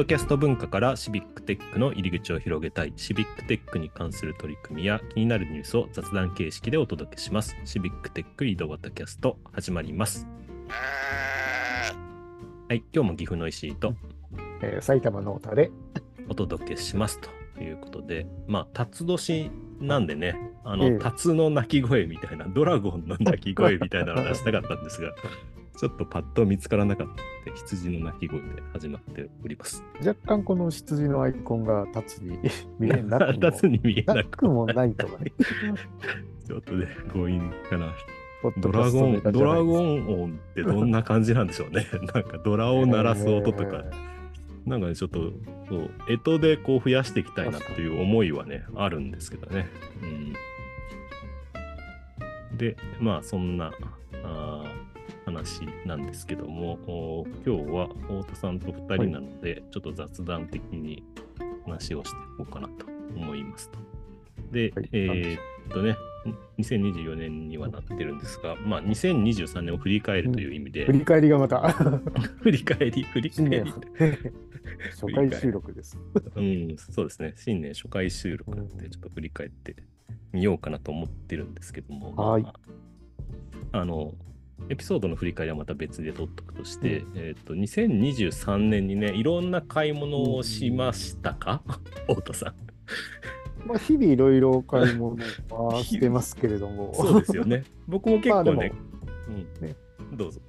ドキャスト文化からシビックテックの入り口を広げたい、シビックテックに関する取り組みや気になるニュースを雑談形式でお届けします。シビックテック移動型キャスト始まります。はい、今日も岐阜の石井とえー埼玉の太田で、お届けしますということで、まあ、辰年なんでね、あの、ええ辰の鳴き声みたいな、ドラゴンの鳴き声みたいなのを出したかったんですが、ちょっとパッと見つからなかったので、羊の鳴き声で始まっております。若干この羊のアイコンが立つに見えなくも 立つに見えなくもないとかね。ちょっとね、強引かな。ドラゴン、ドラゴン音ってどんな感じなんでしょうね。なんかドラを鳴らす音とか、なんかね、ちょっと、そう、干支でこう増やしていきたいなっていう思いはね、あるんですけどね。うん、で、まあ、そんなあー話なんですけども、お今日は太田さんと2人なので、ちょっと雑談的に話をしていこうかなと思いますと。で、はいえーっとね、2024年にはなってるんですが、まあ、2023年を振り返るという意味で、振り返りがまた 振り返り、振り返新り年。初回収録です。うん、そうですね。新年初回収録なんで、ちょっと振り返ってみようかなと思ってるんですけども、はいまあ、あの、エピソードの振り返りはまた別で取っとくとして、えっ、と、2023年にね、いろんな買い物をしましたか？太田さん。まあ日々いろいろ買い物はしてますけれども。そうですよね。僕も結構ね、まあでうん、ねどうぞ。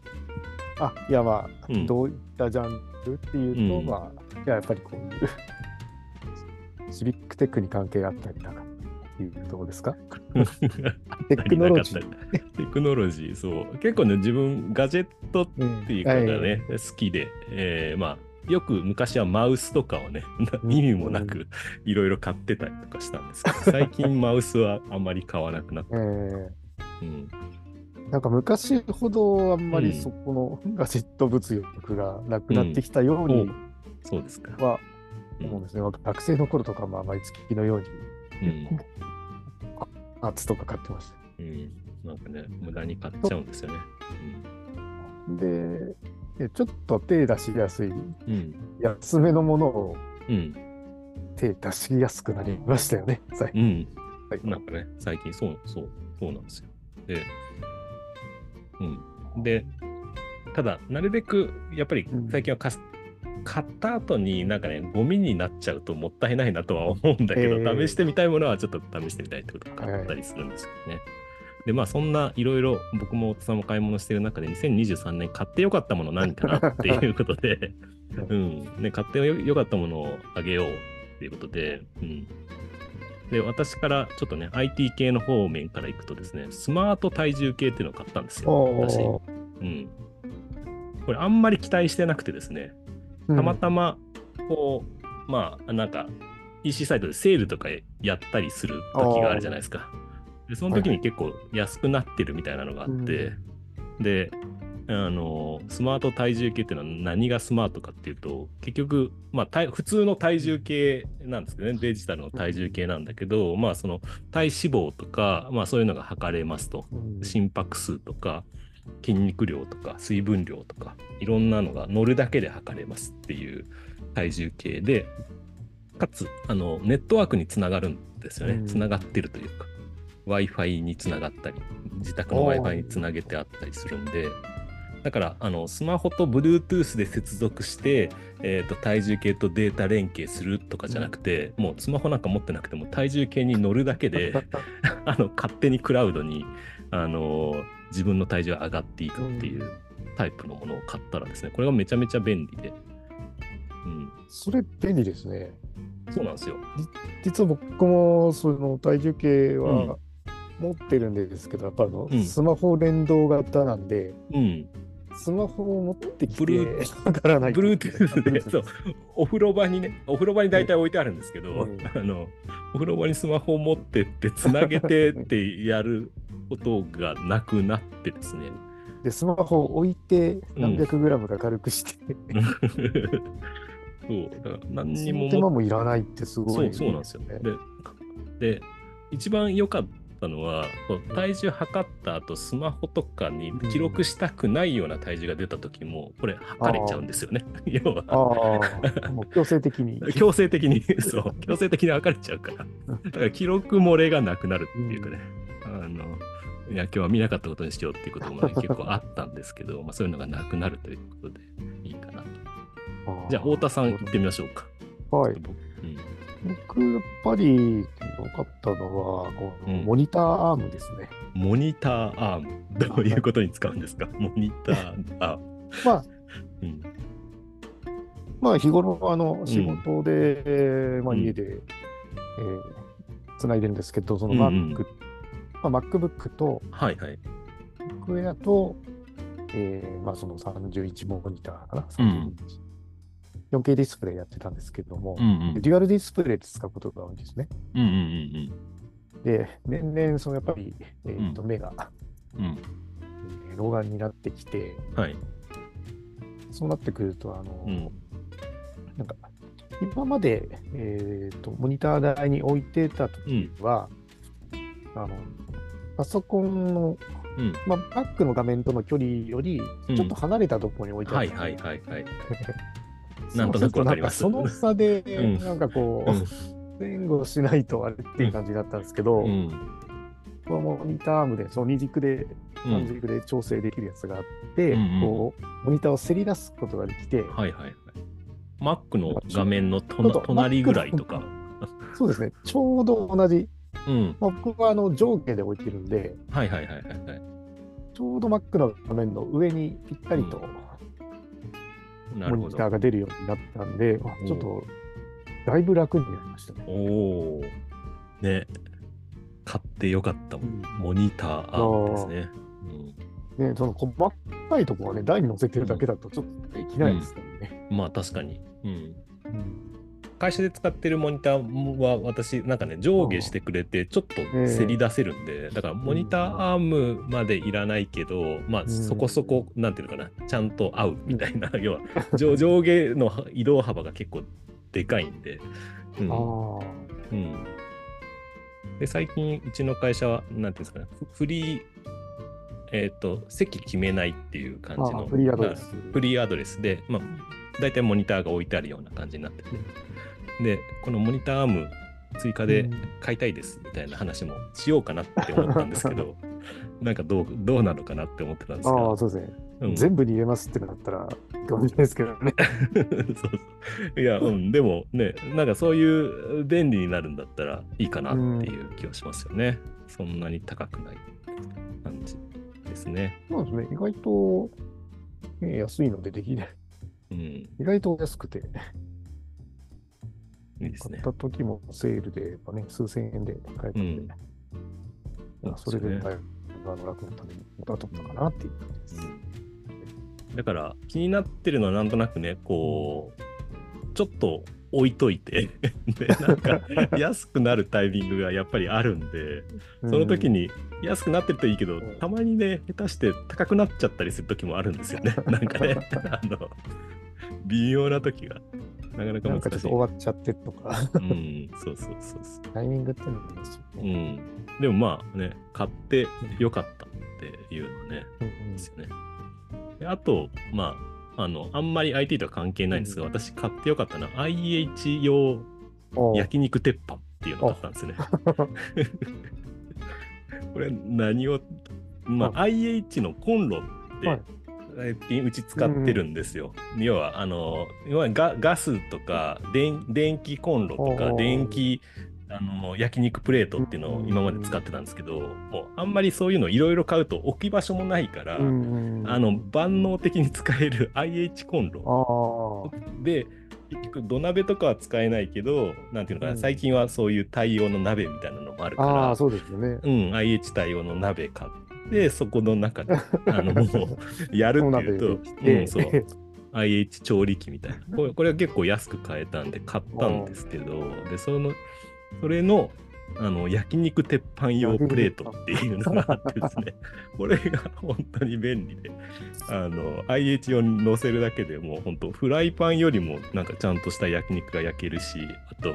あ、いやまあ、うんどういったジャンルっていうと、うんまあ、いややっぱりこういう シビックテックに関係あったりとかっていうところですか？テクノロジー。テクノロジー、そう。結構ね、自分、ガジェットうんっていうかがね、好きで、えーまあ、よく昔はマウスとかをね、意味もなくいろいろ買ってたりとかしたんですけど、最近マウスはあんまり買わなくなった。えうん、ーなんか昔ほどあんまうんりそこのガジェット物欲がなくなってきたようにそうですか。はうん思うんですね。学生の頃とかまあ毎月のようにうんアーツとか買ってました。うん、なんかね、無駄に買っちゃうんですよね。で、えちょっと手出しやすいうん。うん。安めのものをうん。手出しやすくなりましたよね、最近。うん。はいなんかね、最近そう、そう、そうなんですよ。で、うん。で、ただ、なるべく、やっぱりうん最近はかす、買った後になんかね、ゴミになっちゃうともったいないなとは思うんだけど、えー試してみたいものはちょっと試してみたいってことを買ったりするんですよね。で、まあ、そんないろいろ僕も夫さんも買い物してる中で、2023年買ってよかったもの何かなっていうことで、うん、ね、買ってよよかったものをあげようっていうことで、うん。で、私からちょっとね、IT 系の方面からいくとですね、スマート体重計っていうのを買ったんですよ、私。おうん。これあんまり期待してなくてですね、ーたまたま、こう、まあ、なんか、EC サイトでセールとかやったりする時があるじゃないですか。で、その時に結構安くなってるみたいなのがあって、で、あの、スマート体重計っていうのは何がスマートかっていうと、結局、まあ、体普通の体重計なんですけどね、デジタルの体重計なんだけど、まあ、その体脂肪とか、まあ、そういうのが測れますと。うん。心拍数とか筋肉量とか水分量とかいろんなのが乗るだけで測れますっていう体重計でかつあのネットワークにつながるんですよね。うん。つながってるというか w i f i につながったり自宅のお w ー。I f i につなげてあったりするんでだからあのスマホと Bluetooth で接続して、えー、と体重計とデータ連携するとかじゃなくて、もうスマホなんか持ってなくても体重計に乗るだけで あの勝手にクラウドに、あのー自分の体重が上がっていくっていうタイプのものを買ったらですね、これがめちゃめちゃ便利で、うん、それ便利ですね。そうなんですよ。実は僕もその体重計うん。は持ってるんですけど、やっぱあの、うん。スマホ連動型なんで、うん、スマホを持ってきて、ブルわからない。Bluetooth で、そう、お風呂場にね、お風呂場に大体置いてあるんですけど、うん。あの、お風呂場にスマホを持ってって、つなげてってやることがなくなってですね。で、スマホを置いて何百グラムか軽くして、そう、だから何にそも手間もいらないってすごい、そうそうなんですよ。で、で一番良かっったのは、体重測った後スマホとかに記録したくないような体重が出た時も、これ測れちゃうんですよね。要は。強制的に。強制的に、そう、強制的に測れちゃうから。だから記録漏れがなくなるっていうかね。あのいや今日は見なかったことにしようっていうことも、ね、結構あったんですけど、まあ、そういうのがなくなるということでいいかなと。じゃあ、太田さん行ってみましょうか。はい。うん僕、やっぱり良かったのは、このうんモニターアームですね。モニターアーム、どういうことに使うんですか？モニターアーム。まあ、うんまあ、日頃、あの、仕事で、まあ、うん家で、えーつないでるんですけど、そのうんうん Mac、まあ、MacBook と、はいはい。MacBook Air と、えーまあ、その31モニターかな、うん32インチ 4K ディスプレイやってたんですけども、うんうん。デュアルディスプレイで使うことが多いんですね。うんうんで、年々、そのやっぱり、えーとう目が、うんうん。うん。えー老眼になってきて、はい。そうなってくると、あの、うんなんか、今まで、えーと、モニター台に置いてた時は、あの、パソコンの、うん。まあ、バックの画面との距離より、うんちょっと離れたところに置いてあはいった。はいはいはい。そ うなんとなくわかりますその差で、うんなんかこうんう、前後しないとあれっていう感じだったんですけど、うん。このモニターアームで、その二軸で、うん。三軸で調整できるやつがあって、うんうんこう、モニターをせり出すことができて、はいはいはい。Mac の画面の隣ぐらいとか。そうですね、ちょうど同じ、うん。まあ、僕はあの上下で置いてるんで、はいはいはいはいはい。ちょうど Mac の画面の上にぴったりとなるほどモニタ。ーが出るようになったんで、あちょっとだいぶ楽になりましたね。おお。ね。買ってよかったもん。うんモニターアームですね。ね、その細かいところはね、台に乗せてるだけだとちょっとできないですからね。うん、まあ確かに。うん。うん会社で使ってるモニターは私なんかね上下してくれてちょっとせり出せるんで、だからモニターアームまでいらないけど、まあん。そこそこなんていうのかなちゃんと合うみたいな、要は上上下の移動幅が結構でかいんで、うん。ああ、うん、で最近うちの会社はなんていうんですかねフフリーえっ、と席決めないっていう感じのあフリーアドレス。フリーアドレスで、まあ、大体モニターが置いてあるような感じになってて、で、このモニターアーム追加で買いたいですみたいな話もしようかなって思ったんですけど、なんかどうどうなのかなって思ってたんですあがあ、、そうですね。うん全部に入れますってなったら、かもしれないですけどね。そうそういや、うん、でもね、なんかそういう便利になるんだったらいいかなっていう気はしますよね。そんなに高くない感じですね。そうですね。意外と、ね、安いのでできない。うん、い意外と安くて、いですね。買っ。た時もセールで、ね、数千円で買えたんで、まあそれでだいぶあの楽のために元は取ったかなっていう感じです。だから気になってるのはなんとなくねこうちょっと置いといて。でなんか 安くなるタイミングがやっぱりあるんで。その時に安くなってるといいけどうん。たまにね下手して高くなっちゃったりする時もあるんですよね。なんかねあの 微妙な時がなかなかなんかちょっと難しい。終わっちゃってとか、うん、そうそうそうそう。タイミングってのもいいですようね。ん。でもまあね、買ってよかったっていうのね、うんうんですよね。であと、まあ、あの、あんまり IT とは関係ないんですが、私買ってよかったのは IH 用焼肉鉄板っていうのを買ったんですね。これ何を、まあ、IH のコンロって、はいうち使ってるんですよ。要は、あの、要はガガスとか電、電気コンロとか、電気、あの焼肉プレートっていうのを今まで使ってたんですけど、もうあんまりそういうのいろいろ買うと置き場所もないから、うんうんあの万能的に使える IH コンロ。あで結局土鍋とかは使えないけどなんていうのかな、うん。最近はそういう対応の鍋みたいなのもあるかあ、そうですよね。ら、うん、IH 対応の鍋買ってそこの中で あのもうやるっていうとうん、そう。IH 調理器みたいな。これこれは結構安く買えたんで買ったんですけどでそのそれのあの焼肉鉄板用プレートっていうのがあってですね。これが本当に便利であの IH 用に乗せるだけでもう本当フライパンよりもなんかちゃんとした焼肉が焼けるしあと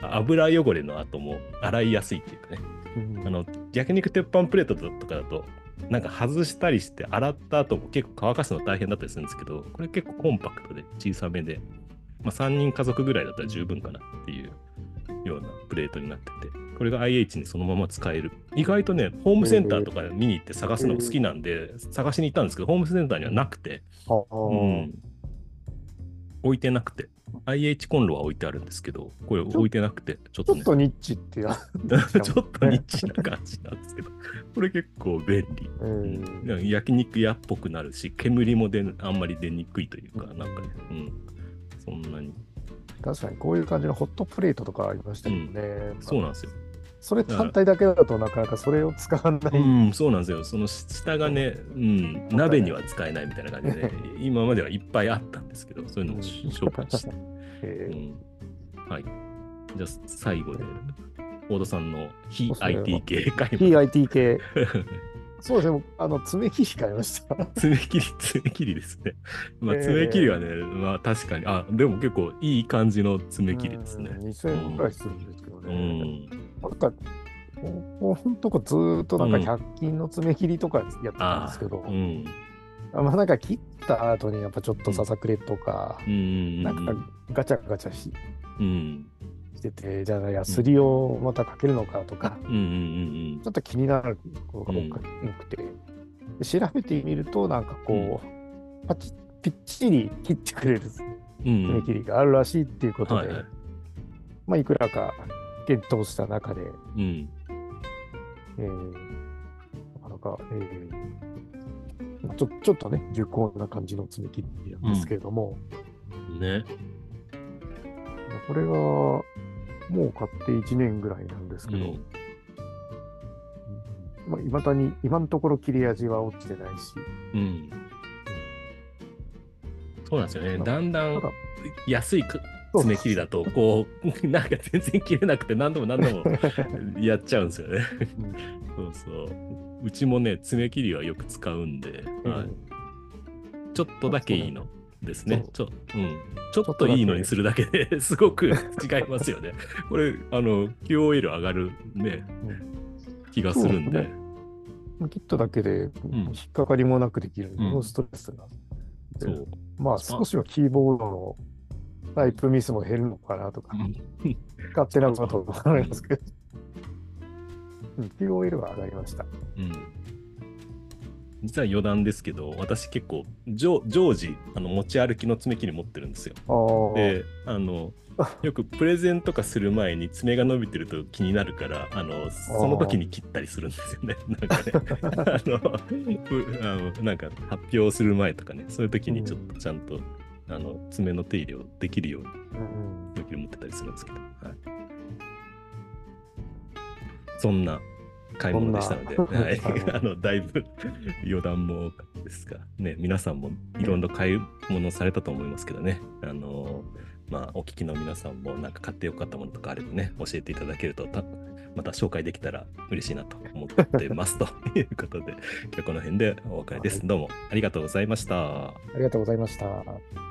油汚れの後も洗いやすいっていうかね。うん、あの焼肉鉄板プレートとかだとなんか外したりして洗った後も結構乾かすの大変だったりするんですけどこれ結構コンパクトで小さめで、まあ、3人家族ぐらいだったら十分かなっていうようなプレートになっててこれが IH にそのまま使える。意外とねホームセンターとか見に行って探すの好きなんで、探しに行ったんですけどホームセンターにはなくて、うん、置いてなくて IH コンロは置いてあるんですけど、これ置いてなくて、ちょっと、ね、ちょっとニッチってや ちょっとニッチな感じなんですけど、これ結構便利。うん、焼肉屋っぽくなるし、煙も出あんまり出にくいというか、なんかね、うん、そんなに。確かにこういう感じのホットプレートとかありましたけどね。うん、そうなんですよ。それ単体だけだとなかなかそれを使わない。うん、そうなんですよ。その下がね、うん、鍋には使えないみたいな感じで、今まではいっぱいあったんですけど、そういうのも紹介して。うん、はい。じゃあ最後で、大田さんの非 IT 系買い非 IT 系。そうですね、あの爪切り買いました。爪切り、爪切りですね。まあ、爪切りはね、えー、まあ確かに、あ、でも結構いい感じの爪切りですね。2000円ぐらいするんですけどね。うん、なんか、ほんとこずっとなんか100均の爪切りとかやってたんですけど、うん、あまあなんか切った後にやっぱちょっとささくれとか、うん、なんかガチャガチャし,、うん、してて、じゃあヤスリをまたかけるのかとか、うん、ちょっと気になることが多くて、調べてみるとなんかこう、パチぴっちり切ってくれる爪切りがあるらしいっていうことで、はいはい、まあいくらか検討した中で、うん。えー、なかなか、えー、ちょちょっとね、重厚な感じの爪切りなんですけれども、うん、ね。これが、もう買って1年ぐらいなんですけど、うん。まあ、未だに、今のところ切れ味は落ちてないし、うん。そうなんですよね。だんだん安い爪切りだと、こう、なんか全然切れなくて何度も何度も やっちゃうんですよね。そうそう。うちもね、爪切りはよく使うんで、うん、はい、ちょっとだけいいのですね。ちょ,、うん、ちょっといいのにするだけですごく違いますよね。これ、あの、QOL 上がるね、気がするんで。切っただけで引っかかりもなくできる、ノ、うん、ストレスが。そう。まあ少しはキーボードのタイプミスも減るのかなとか、勝手なことを思いますけど。QOL は上がりました。うん実は余談ですけど、私結構常時あの持ち歩きの爪切り持ってるんですよ。で、あのよくプレゼンとかする前に爪が伸びてると気になるから、あのその時に切ったりするんですよね。なんかね あのあの、なんか発表する前とかね、そういう時にちょっとちゃんとあの爪の手入れをできるように、勇気を持ってたりするんですけど、はい、そんな買い物でしたので、はい、あのだいぶ余談も多かったですが、ね、皆さんもいろんな買い物されたと思いますけどね、あのまあ、お聞きの皆さんもなんか買ってよかったものとかあればね、教えていただけるとまた紹介できたら嬉しいなと思ってますとい。うことで、今日この辺でお別れです。どうもありがとうございました。ありがとうございました。